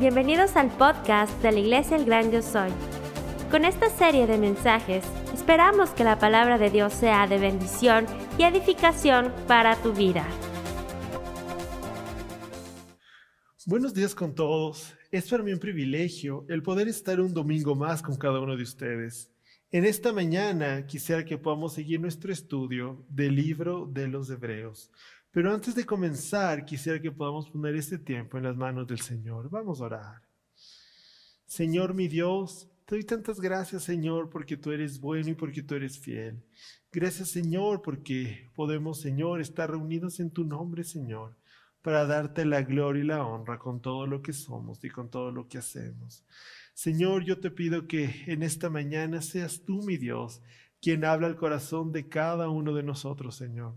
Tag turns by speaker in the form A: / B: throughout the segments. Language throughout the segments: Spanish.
A: Bienvenidos al podcast de la Iglesia El Gran Yo Soy. Con esta serie de mensajes, esperamos que la palabra de Dios sea de bendición y edificación para tu vida.
B: Buenos días con todos. Es para mí un privilegio el poder estar un domingo más con cada uno de ustedes. En esta mañana quisiera que podamos seguir nuestro estudio del libro de los Hebreos. Pero antes de comenzar, quisiera que podamos poner este tiempo en las manos del Señor. Vamos a orar. Señor mi Dios, te doy tantas gracias, Señor, porque tú eres bueno y porque tú eres fiel. Gracias, Señor, porque podemos, Señor, estar reunidos en tu nombre, Señor, para darte la gloria y la honra con todo lo que somos y con todo lo que hacemos. Señor, yo te pido que en esta mañana seas tú, mi Dios, quien habla al corazón de cada uno de nosotros, Señor.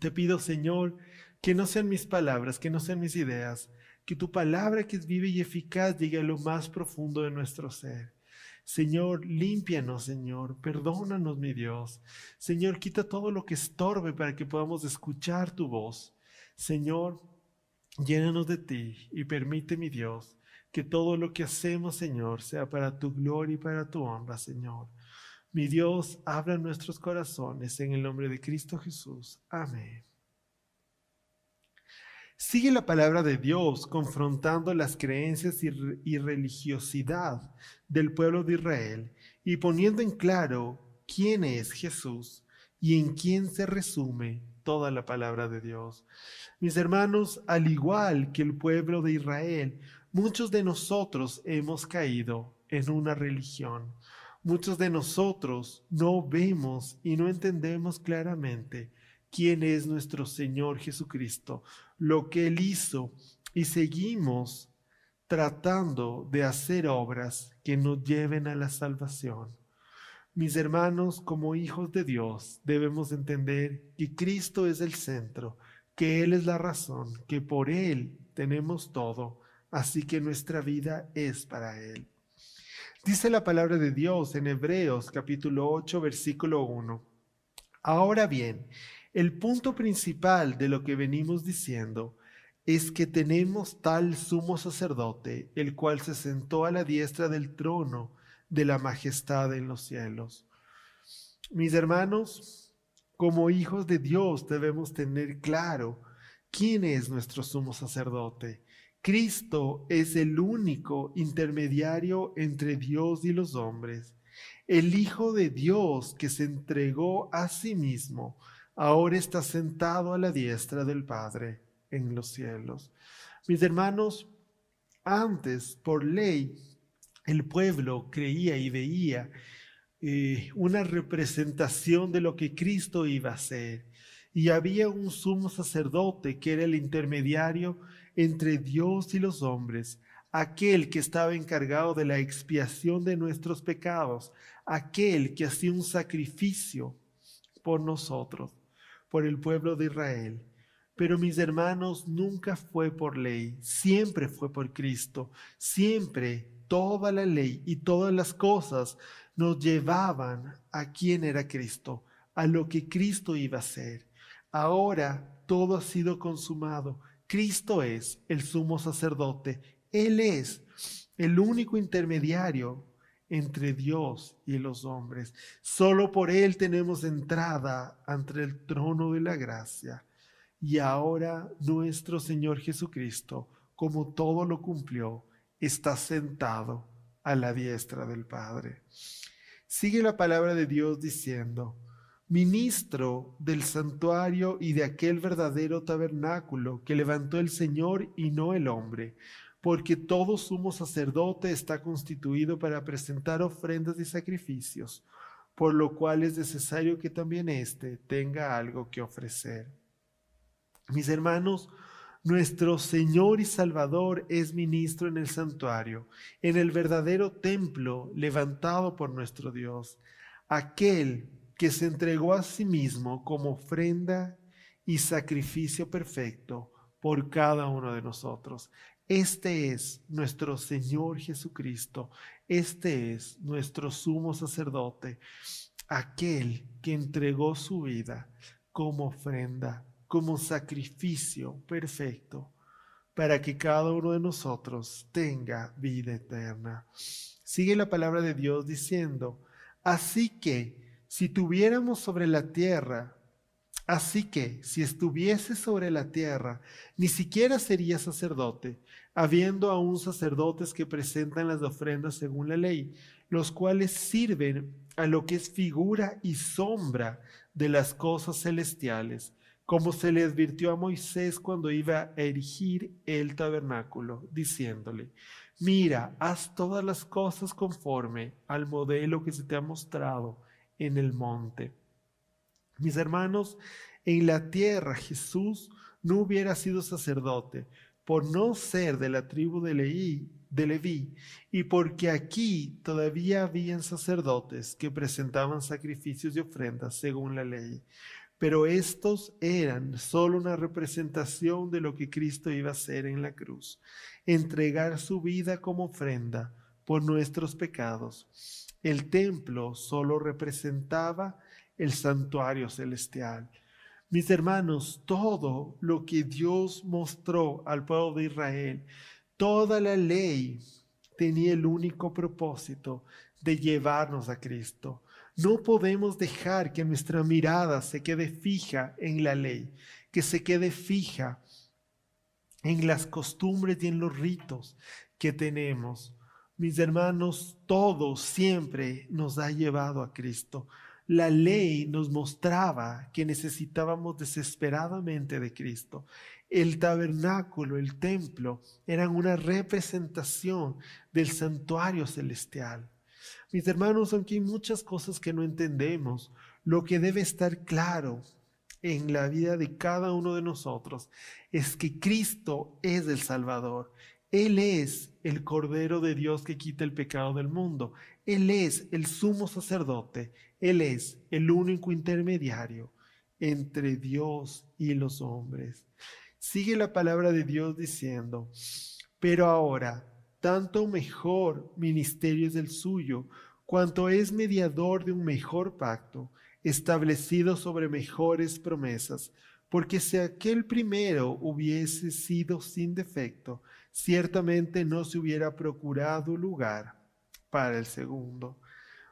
B: Te pido, Señor, que no sean mis palabras, que no sean mis ideas, que tu palabra que es viva y eficaz llegue a lo más profundo de nuestro ser. Señor, límpianos, Señor, perdónanos, mi Dios. Señor, quita todo lo que estorbe para que podamos escuchar tu voz. Señor, llénanos de ti y permite, mi Dios, que todo lo que hacemos, Señor, sea para tu gloria y para tu honra, Señor. Mi Dios, abra nuestros corazones en el nombre de Cristo Jesús. Amén. Sigue la palabra de Dios confrontando las creencias y, religiosidad del pueblo de Israel y poniendo en claro quién es Jesús y en quién se resume toda la palabra de Dios. Mis hermanos, al igual que el pueblo de Israel, muchos de nosotros hemos caído en una religión Muchos de nosotros no vemos y no entendemos claramente quién es nuestro Señor Jesucristo, lo que Él hizo y seguimos tratando de hacer obras que nos lleven a la salvación. Mis hermanos, como hijos de Dios, debemos entender que Cristo es el centro, que Él es la razón, que por Él tenemos todo, así que nuestra vida es para Él. Dice la palabra de Dios en Hebreos capítulo 8 versículo 1. Ahora bien, el punto principal de lo que venimos diciendo es que tenemos tal sumo sacerdote, el cual se sentó a la diestra del trono de la majestad en los cielos. Mis hermanos, como hijos de Dios debemos tener claro quién es nuestro sumo sacerdote Cristo es el único intermediario entre Dios y los hombres. El Hijo de Dios que se entregó a sí mismo, ahora está sentado a la diestra del Padre en los cielos. Mis hermanos, antes, por ley, el pueblo creía y veía eh, una representación de lo que Cristo iba a hacer. Y había un sumo sacerdote que era el intermediario entre Dios y los hombres, aquel que estaba encargado de la expiación de nuestros pecados, aquel que hacía un sacrificio por nosotros, por el pueblo de Israel. Pero mis hermanos, nunca fue por ley, siempre fue por Cristo, siempre toda la ley y todas las cosas nos llevaban a quién era Cristo, a lo que Cristo iba a hacer. Ahora todo ha sido consumado Cristo es el sumo sacerdote. Él es el único intermediario entre Dios y los hombres. Solo por Él tenemos entrada ante el trono de la gracia. Y ahora nuestro Señor Jesucristo, como todo lo cumplió, está sentado a la diestra del Padre. Sigue la palabra de Dios diciendo, ministro del santuario y de aquel verdadero tabernáculo que levantó el Señor y no el hombre, porque todo sumo sacerdote está constituido para presentar ofrendas y sacrificios, por lo cual es necesario que también éste tenga algo que ofrecer. Mis hermanos, nuestro Señor y Salvador es ministro en el santuario, en el verdadero templo levantado por nuestro Dios, aquel que se entregó a sí mismo como ofrenda y sacrificio perfecto por cada uno de nosotros. Este es nuestro Señor Jesucristo, este es nuestro sumo sacerdote, aquel que entregó su vida como ofrenda, como sacrificio perfecto para que cada uno de nosotros tenga vida eterna. Sigue la palabra de Dios diciendo, así que si tuviéramos sobre la tierra, así que si estuviese sobre la tierra, ni siquiera sería sacerdote, habiendo aún sacerdotes que presentan las ofrendas según la ley, los cuales sirven a lo que es figura y sombra de las cosas celestiales como se le advirtió a Moisés cuando iba a erigir el tabernáculo, diciéndole, mira, haz todas las cosas conforme al modelo que se te ha mostrado en el monte. Mis hermanos, en la tierra Jesús no hubiera sido sacerdote por no ser de la tribu de Leí, de Leví, y porque aquí todavía habían sacerdotes que presentaban sacrificios y ofrendas según la ley pero estos eran solo una representación de lo que Cristo iba a hacer en la cruz, entregar su vida como ofrenda por nuestros pecados. El templo solo representaba el santuario celestial. Mis hermanos, todo lo que Dios mostró al pueblo de Israel, toda la ley tenía el único propósito de llevarnos a Cristo. No podemos dejar que nuestra mirada se quede fija en la ley, que se quede fija en las costumbres y en los ritos que tenemos. Mis hermanos, todo siempre nos ha llevado a Cristo. La ley nos mostraba que necesitábamos desesperadamente de Cristo. El tabernáculo, el templo, eran una representación del santuario celestial. Mis hermanos, aunque hay muchas cosas que no entendemos, lo que debe estar claro en la vida de cada uno de nosotros es que Cristo es el Salvador. Él es el Cordero de Dios que quita el pecado del mundo. Él es el sumo sacerdote. Él es el único intermediario entre Dios y los hombres. Sigue la palabra de Dios diciendo, pero ahora tanto mejor ministerio es el suyo, cuanto es mediador de un mejor pacto, establecido sobre mejores promesas, porque si aquel primero hubiese sido sin defecto, ciertamente no se hubiera procurado lugar para el segundo.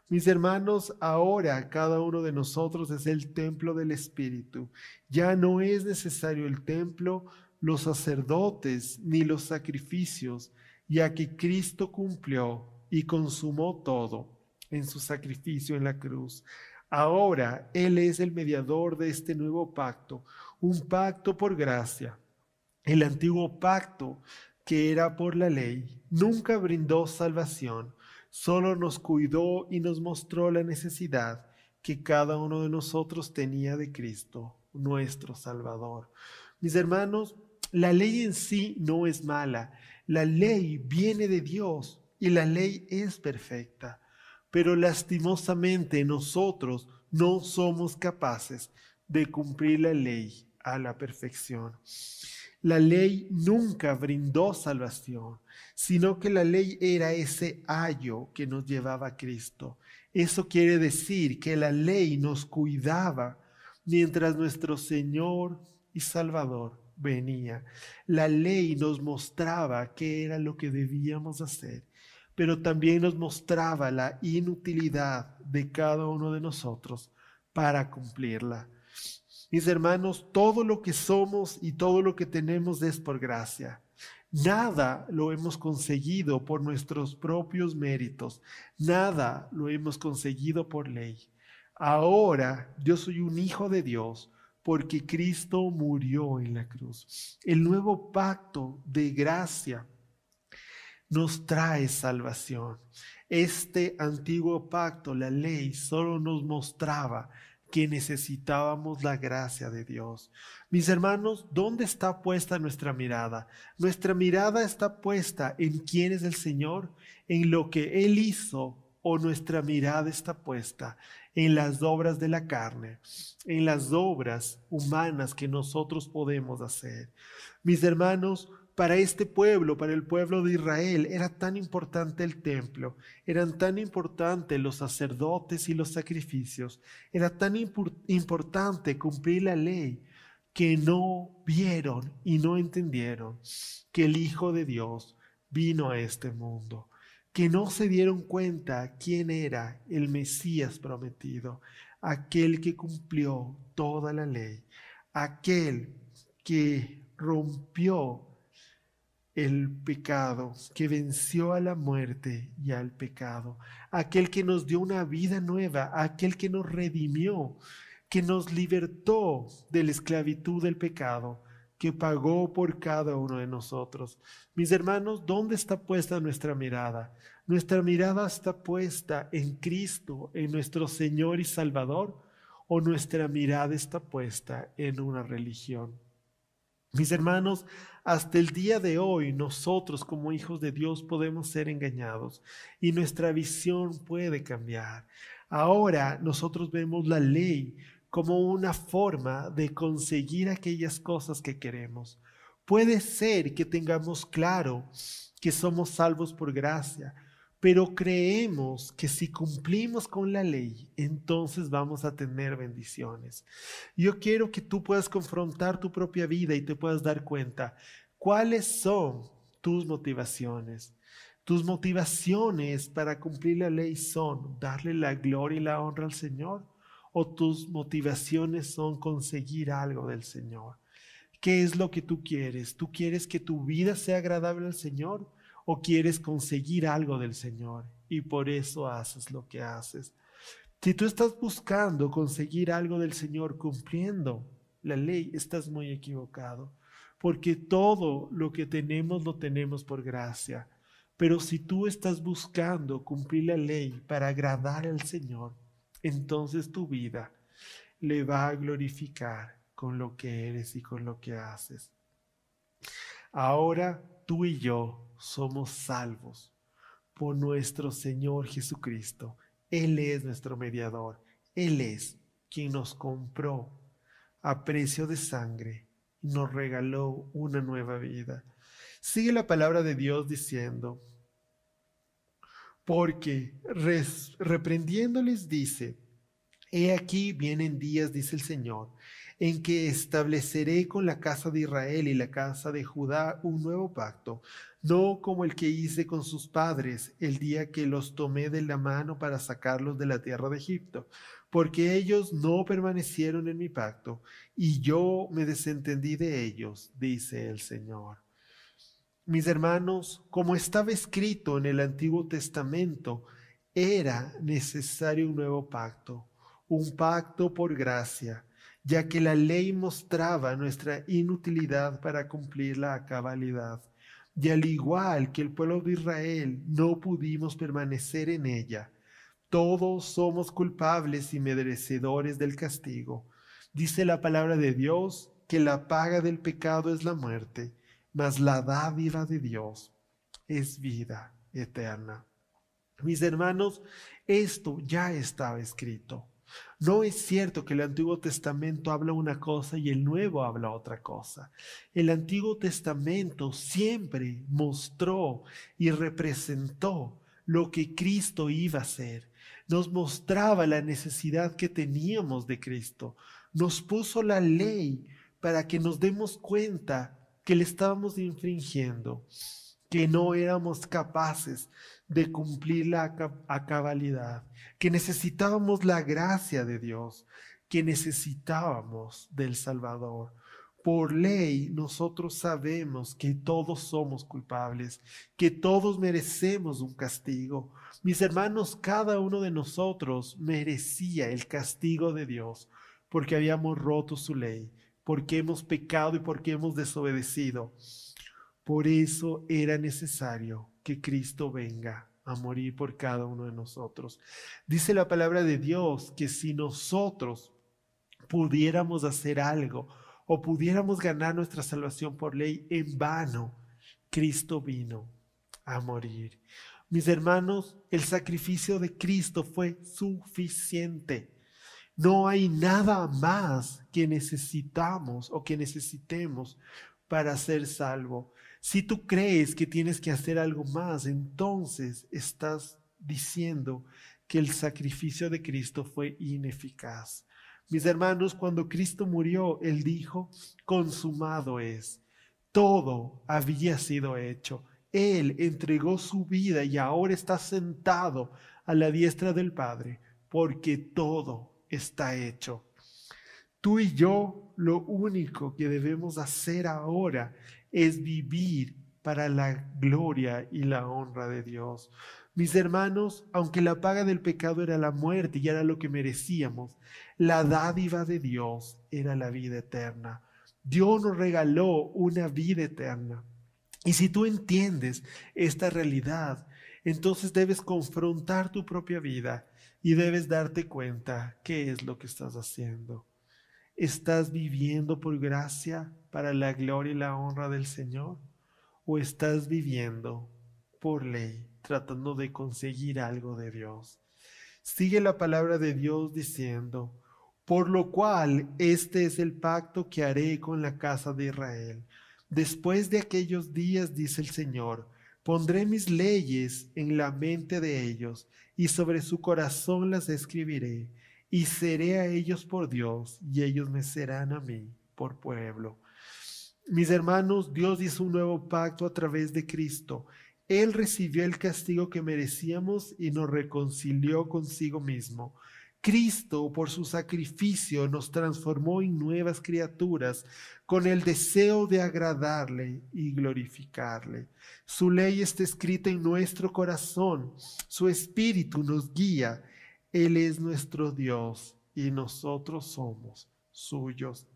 B: Mis hermanos, ahora cada uno de nosotros es el templo del Espíritu. Ya no es necesario el templo, los sacerdotes, ni los sacrificios, ya que Cristo cumplió y consumó todo en su sacrificio en la cruz. Ahora Él es el mediador de este nuevo pacto, un pacto por gracia. El antiguo pacto, que era por la ley, nunca brindó salvación, solo nos cuidó y nos mostró la necesidad que cada uno de nosotros tenía de Cristo, nuestro Salvador. Mis hermanos, la ley en sí no es mala, la ley viene de Dios y la ley es perfecta, pero lastimosamente nosotros no somos capaces de cumplir la ley a la perfección. La ley nunca brindó salvación, sino que la ley era ese ayo que nos llevaba a Cristo. Eso quiere decir que la ley nos cuidaba mientras nuestro Señor y Salvador venía. La ley nos mostraba qué era lo que debíamos hacer, pero también nos mostraba la inutilidad de cada uno de nosotros para cumplirla. Mis hermanos, todo lo que somos y todo lo que tenemos es por gracia. Nada lo hemos conseguido por nuestros propios méritos. Nada lo hemos conseguido por ley. Ahora yo soy un hijo de Dios porque Cristo murió en la cruz. El nuevo pacto de gracia nos trae salvación. Este antiguo pacto, la ley, solo nos mostraba que necesitábamos la gracia de Dios. Mis hermanos, ¿dónde está puesta nuestra mirada? Nuestra mirada está puesta en quién es el Señor, en lo que Él hizo, o nuestra mirada está puesta en las obras de la carne, en las obras humanas que nosotros podemos hacer. Mis hermanos, para este pueblo, para el pueblo de Israel, era tan importante el templo, eran tan importantes los sacerdotes y los sacrificios, era tan importante cumplir la ley, que no vieron y no entendieron que el Hijo de Dios vino a este mundo, que no se dieron cuenta quién era el Mesías prometido, aquel que cumplió toda la ley, aquel que rompió el pecado, que venció a la muerte y al pecado, aquel que nos dio una vida nueva, aquel que nos redimió, que nos libertó de la esclavitud del pecado, que pagó por cada uno de nosotros. Mis hermanos, ¿dónde está puesta nuestra mirada? Nuestra mirada está puesta en Cristo, en nuestro Señor y Salvador, o nuestra mirada está puesta en una religión. Mis hermanos, hasta el día de hoy nosotros como hijos de Dios podemos ser engañados y nuestra visión puede cambiar. Ahora nosotros vemos la ley como una forma de conseguir aquellas cosas que queremos. Puede ser que tengamos claro que somos salvos por gracia, pero creemos que si cumplimos con la ley, entonces vamos a tener bendiciones. Yo quiero que tú puedas confrontar tu propia vida y te puedas dar cuenta cuáles son tus motivaciones. Tus motivaciones para cumplir la ley son darle la gloria y la honra al Señor o tus motivaciones son conseguir algo del Señor. ¿Qué es lo que tú quieres? ¿Tú quieres que tu vida sea agradable al Señor? O quieres conseguir algo del Señor y por eso haces lo que haces. Si tú estás buscando conseguir algo del Señor cumpliendo la ley, estás muy equivocado, porque todo lo que tenemos lo tenemos por gracia. Pero si tú estás buscando cumplir la ley para agradar al Señor, entonces tu vida le va a glorificar con lo que eres y con lo que haces. Ahora tú y yo somos salvos por nuestro Señor Jesucristo. Él es nuestro mediador. Él es quien nos compró a precio de sangre y nos regaló una nueva vida. Sigue la palabra de Dios diciendo, porque reprendiéndoles dice, He aquí vienen días, dice el Señor, en que estableceré con la casa de Israel y la casa de Judá un nuevo pacto, no como el que hice con sus padres el día que los tomé de la mano para sacarlos de la tierra de Egipto, porque ellos no permanecieron en mi pacto, y yo me desentendí de ellos, dice el Señor. Mis hermanos, como estaba escrito en el Antiguo Testamento, era necesario un nuevo pacto, un pacto por gracia ya que la ley mostraba nuestra inutilidad para cumplirla a cabalidad. Y al igual que el pueblo de Israel, no pudimos permanecer en ella. Todos somos culpables y merecedores del castigo. Dice la palabra de Dios que la paga del pecado es la muerte, mas la dádiva de Dios es vida eterna. Mis hermanos, esto ya estaba escrito. No es cierto que el Antiguo Testamento habla una cosa y el Nuevo habla otra cosa. El Antiguo Testamento siempre mostró y representó lo que Cristo iba a hacer. Nos mostraba la necesidad que teníamos de Cristo. Nos puso la ley para que nos demos cuenta que le estábamos infringiendo, que no éramos capaces de cumplirla a cabalidad, que necesitábamos la gracia de Dios, que necesitábamos del Salvador. Por ley nosotros sabemos que todos somos culpables, que todos merecemos un castigo. Mis hermanos, cada uno de nosotros merecía el castigo de Dios porque habíamos roto su ley, porque hemos pecado y porque hemos desobedecido. Por eso era necesario que Cristo venga a morir por cada uno de nosotros. Dice la palabra de Dios que si nosotros pudiéramos hacer algo o pudiéramos ganar nuestra salvación por ley, en vano Cristo vino a morir. Mis hermanos, el sacrificio de Cristo fue suficiente. No hay nada más que necesitamos o que necesitemos para ser salvo. Si tú crees que tienes que hacer algo más, entonces estás diciendo que el sacrificio de Cristo fue ineficaz. Mis hermanos, cuando Cristo murió, Él dijo, consumado es. Todo había sido hecho. Él entregó su vida y ahora está sentado a la diestra del Padre, porque todo está hecho. Tú y yo lo único que debemos hacer ahora es vivir para la gloria y la honra de Dios. Mis hermanos, aunque la paga del pecado era la muerte y era lo que merecíamos, la dádiva de Dios era la vida eterna. Dios nos regaló una vida eterna. Y si tú entiendes esta realidad, entonces debes confrontar tu propia vida y debes darte cuenta qué es lo que estás haciendo. ¿Estás viviendo por gracia para la gloria y la honra del Señor? ¿O estás viviendo por ley, tratando de conseguir algo de Dios? Sigue la palabra de Dios diciendo, por lo cual este es el pacto que haré con la casa de Israel. Después de aquellos días, dice el Señor, pondré mis leyes en la mente de ellos y sobre su corazón las escribiré y seré a ellos por Dios, y ellos me serán a mí por pueblo. Mis hermanos, Dios hizo un nuevo pacto a través de Cristo. Él recibió el castigo que merecíamos y nos reconcilió consigo mismo. Cristo, por su sacrificio, nos transformó en nuevas criaturas con el deseo de agradarle y glorificarle. Su ley está escrita en nuestro corazón, su espíritu nos guía él es nuestro Dios y nosotros somos suyos.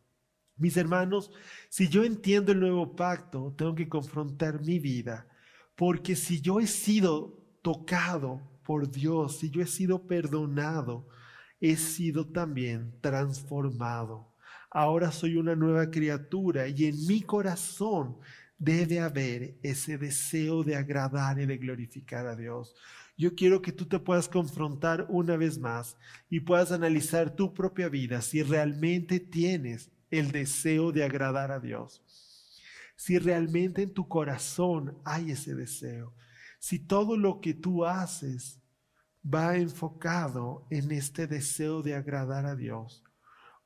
B: Mis hermanos, si yo entiendo el nuevo pacto, tengo que confrontar mi vida, porque si yo he sido tocado por Dios, si yo he sido perdonado, he sido también transformado. Ahora soy una nueva criatura y en mi corazón debe haber ese deseo de agradar y de glorificar a Dios. Yo quiero que tú te puedas confrontar una vez más y puedas analizar tu propia vida si realmente tienes el deseo de agradar a Dios. Si realmente en tu corazón hay ese deseo. Si todo lo que tú haces va enfocado en este deseo de agradar a Dios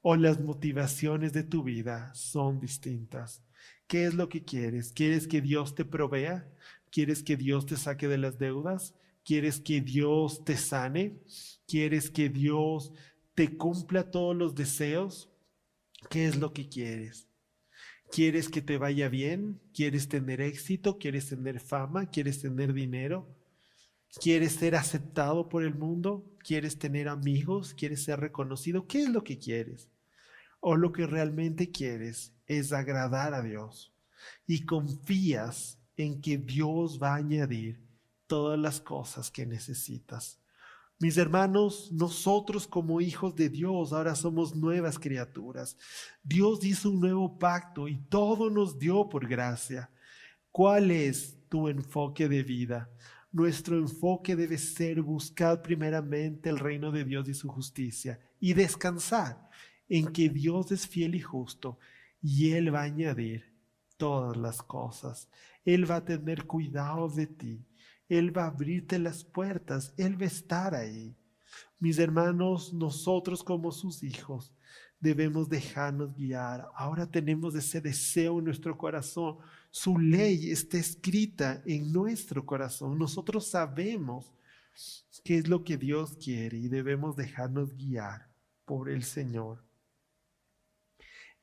B: o las motivaciones de tu vida son distintas. ¿Qué es lo que quieres? ¿Quieres que Dios te provea? ¿Quieres que Dios te saque de las deudas? ¿Quieres que Dios te sane? ¿Quieres que Dios te cumpla todos los deseos? ¿Qué es lo que quieres? ¿Quieres que te vaya bien? ¿Quieres tener éxito? ¿Quieres tener fama? ¿Quieres tener dinero? ¿Quieres ser aceptado por el mundo? ¿Quieres tener amigos? ¿Quieres ser reconocido? ¿Qué es lo que quieres? O lo que realmente quieres es agradar a Dios y confías en que Dios va a añadir todas las cosas que necesitas. Mis hermanos, nosotros como hijos de Dios ahora somos nuevas criaturas. Dios hizo un nuevo pacto y todo nos dio por gracia. ¿Cuál es tu enfoque de vida? Nuestro enfoque debe ser buscar primeramente el reino de Dios y su justicia y descansar en que Dios es fiel y justo y Él va a añadir todas las cosas. Él va a tener cuidado de ti. Él va a abrirte las puertas, Él va a estar ahí. Mis hermanos, nosotros como sus hijos debemos dejarnos guiar. Ahora tenemos ese deseo en nuestro corazón. Su ley está escrita en nuestro corazón. Nosotros sabemos qué es lo que Dios quiere y debemos dejarnos guiar por el Señor.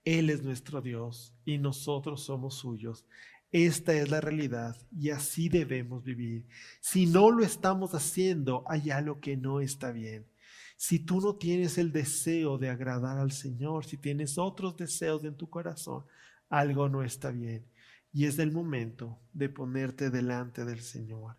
B: Él es nuestro Dios y nosotros somos suyos. Esta es la realidad y así debemos vivir. Si no lo estamos haciendo, hay algo que no está bien. Si tú no tienes el deseo de agradar al Señor, si tienes otros deseos en tu corazón, algo no está bien. Y es el momento de ponerte delante del Señor.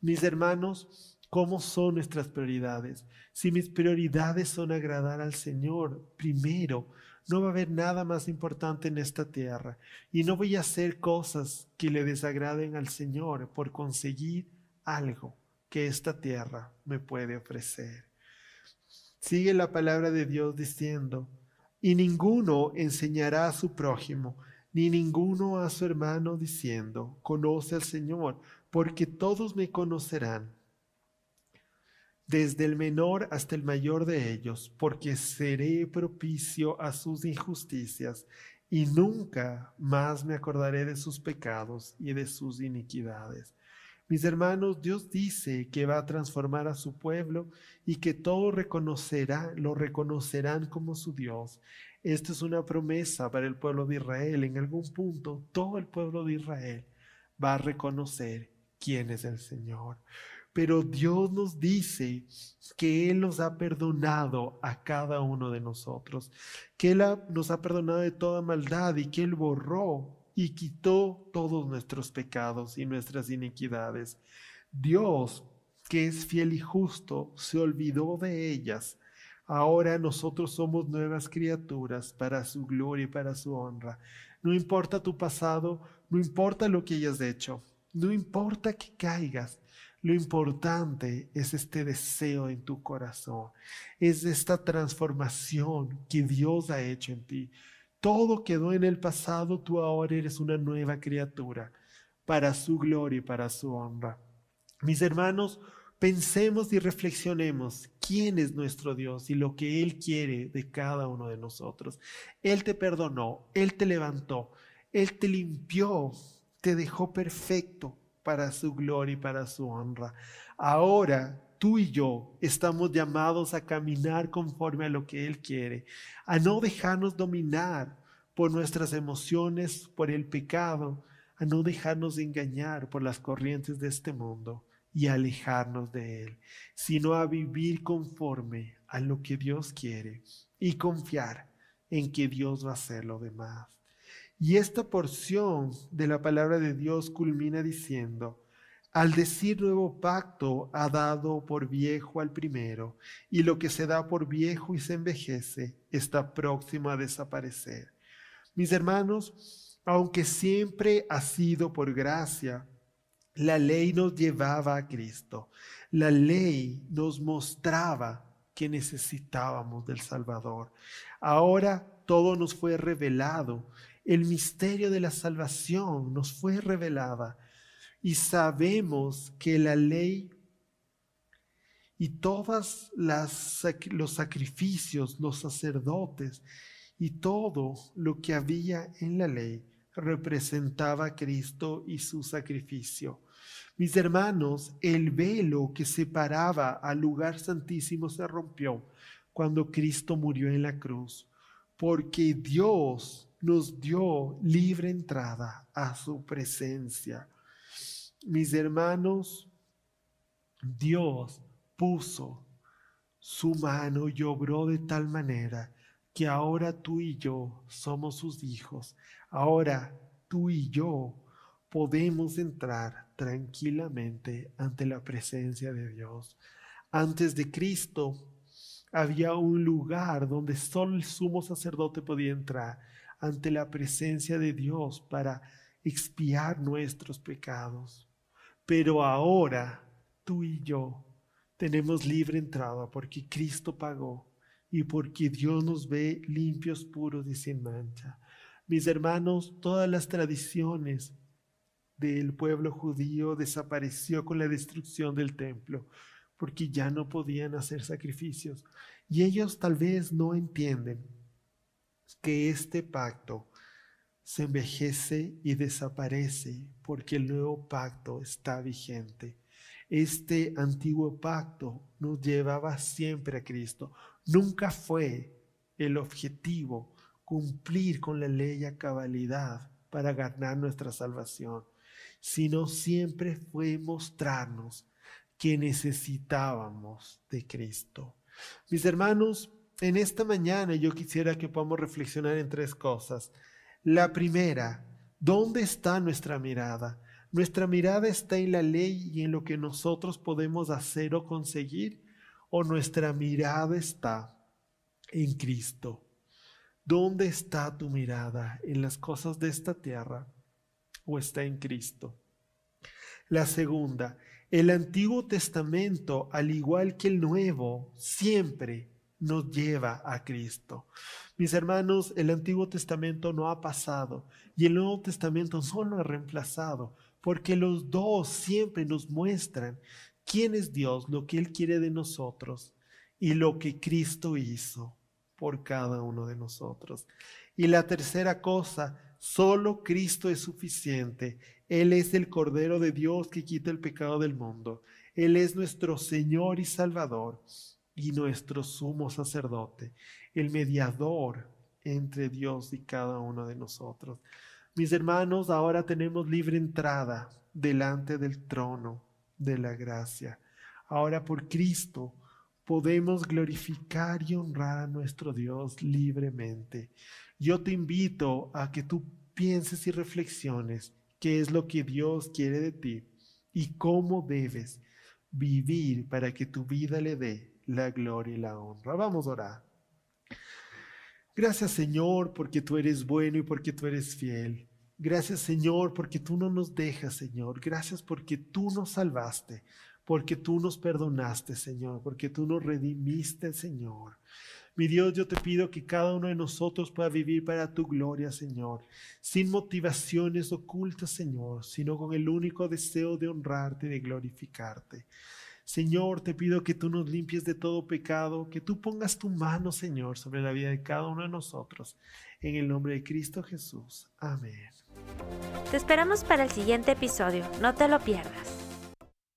B: Mis hermanos, ¿cómo son nuestras prioridades? Si mis prioridades son agradar al Señor, primero, no va a haber nada más importante en esta tierra y no voy a hacer cosas que le desagraden al Señor por conseguir algo que esta tierra me puede ofrecer. Sigue la palabra de Dios diciendo, y ninguno enseñará a su prójimo, ni ninguno a su hermano diciendo, conoce al Señor, porque todos me conocerán desde el menor hasta el mayor de ellos, porque seré propicio a sus injusticias y nunca más me acordaré de sus pecados y de sus iniquidades. Mis hermanos, Dios dice que va a transformar a su pueblo y que todos reconocerá, lo reconocerán como su Dios. Esto es una promesa para el pueblo de Israel. En algún punto, todo el pueblo de Israel va a reconocer quién es el Señor. Pero Dios nos dice que Él nos ha perdonado a cada uno de nosotros, que Él nos ha perdonado de toda maldad y que Él borró y quitó todos nuestros pecados y nuestras iniquidades. Dios, que es fiel y justo, se olvidó de ellas. Ahora nosotros somos nuevas criaturas para su gloria y para su honra. No importa tu pasado, no importa lo que hayas hecho, no importa que caigas, lo importante es este deseo en tu corazón, es esta transformación que Dios ha hecho en ti. Todo quedó en el pasado, tú ahora eres una nueva criatura para su gloria y para su honra. Mis hermanos, pensemos y reflexionemos quién es nuestro Dios y lo que Él quiere de cada uno de nosotros. Él te perdonó, Él te levantó, Él te limpió, te dejó perfecto para su gloria y para su honra. Ahora tú y yo estamos llamados a caminar conforme a lo que Él quiere, a no dejarnos dominar por nuestras emociones, por el pecado, a no dejarnos engañar por las corrientes de este mundo y alejarnos de Él, sino a vivir conforme a lo que Dios quiere y confiar en que Dios va a hacer lo demás. Y esta porción de la palabra de Dios culmina diciendo, al decir nuevo pacto ha dado por viejo al primero, y lo que se da por viejo y se envejece está próximo a desaparecer. Mis hermanos, aunque siempre ha sido por gracia, la ley nos llevaba a Cristo. La ley nos mostraba que necesitábamos del Salvador. Ahora todo nos fue revelado el misterio de la salvación nos fue revelada y sabemos que la ley y todos los sacrificios, los sacerdotes y todo lo que había en la ley representaba a Cristo y su sacrificio. Mis hermanos, el velo que separaba al lugar santísimo se rompió cuando Cristo murió en la cruz, porque Dios nos dio libre entrada a su presencia. Mis hermanos, Dios puso su mano y obró de tal manera que ahora tú y yo somos sus hijos. Ahora tú y yo podemos entrar tranquilamente ante la presencia de Dios. Antes de Cristo había un lugar donde solo el sumo sacerdote podía entrar ante la presencia de Dios para expiar nuestros pecados. Pero ahora tú y yo tenemos libre entrada porque Cristo pagó y porque Dios nos ve limpios, puros y sin mancha. Mis hermanos, todas las tradiciones del pueblo judío desapareció con la destrucción del templo, porque ya no podían hacer sacrificios. Y ellos tal vez no entienden que este pacto se envejece y desaparece porque el nuevo pacto está vigente. Este antiguo pacto nos llevaba siempre a Cristo. Nunca fue el objetivo cumplir con la ley a cabalidad para ganar nuestra salvación, sino siempre fue mostrarnos que necesitábamos de Cristo. Mis hermanos, en esta mañana yo quisiera que podamos reflexionar en tres cosas. La primera, ¿dónde está nuestra mirada? ¿Nuestra mirada está en la ley y en lo que nosotros podemos hacer o conseguir? ¿O nuestra mirada está en Cristo? ¿Dónde está tu mirada? ¿En las cosas de esta tierra o está en Cristo? La segunda, el Antiguo Testamento, al igual que el Nuevo, siempre nos lleva a Cristo. Mis hermanos, el Antiguo Testamento no ha pasado y el Nuevo Testamento solo ha reemplazado, porque los dos siempre nos muestran quién es Dios, lo que Él quiere de nosotros y lo que Cristo hizo por cada uno de nosotros. Y la tercera cosa, solo Cristo es suficiente. Él es el Cordero de Dios que quita el pecado del mundo. Él es nuestro Señor y Salvador y nuestro sumo sacerdote, el mediador entre Dios y cada uno de nosotros. Mis hermanos, ahora tenemos libre entrada delante del trono de la gracia. Ahora por Cristo podemos glorificar y honrar a nuestro Dios libremente. Yo te invito a que tú pienses y reflexiones qué es lo que Dios quiere de ti y cómo debes vivir para que tu vida le dé la gloria y la honra. Vamos a orar. Gracias Señor porque tú eres bueno y porque tú eres fiel. Gracias Señor porque tú no nos dejas Señor. Gracias porque tú nos salvaste, porque tú nos perdonaste Señor, porque tú nos redimiste Señor. Mi Dios, yo te pido que cada uno de nosotros pueda vivir para tu gloria, Señor, sin motivaciones ocultas, Señor, sino con el único deseo de honrarte y de glorificarte. Señor, te pido que tú nos limpies de todo pecado, que tú pongas tu mano, Señor, sobre la vida de cada uno de nosotros. En el nombre de Cristo Jesús. Amén.
A: Te esperamos para el siguiente episodio. No te lo pierdas.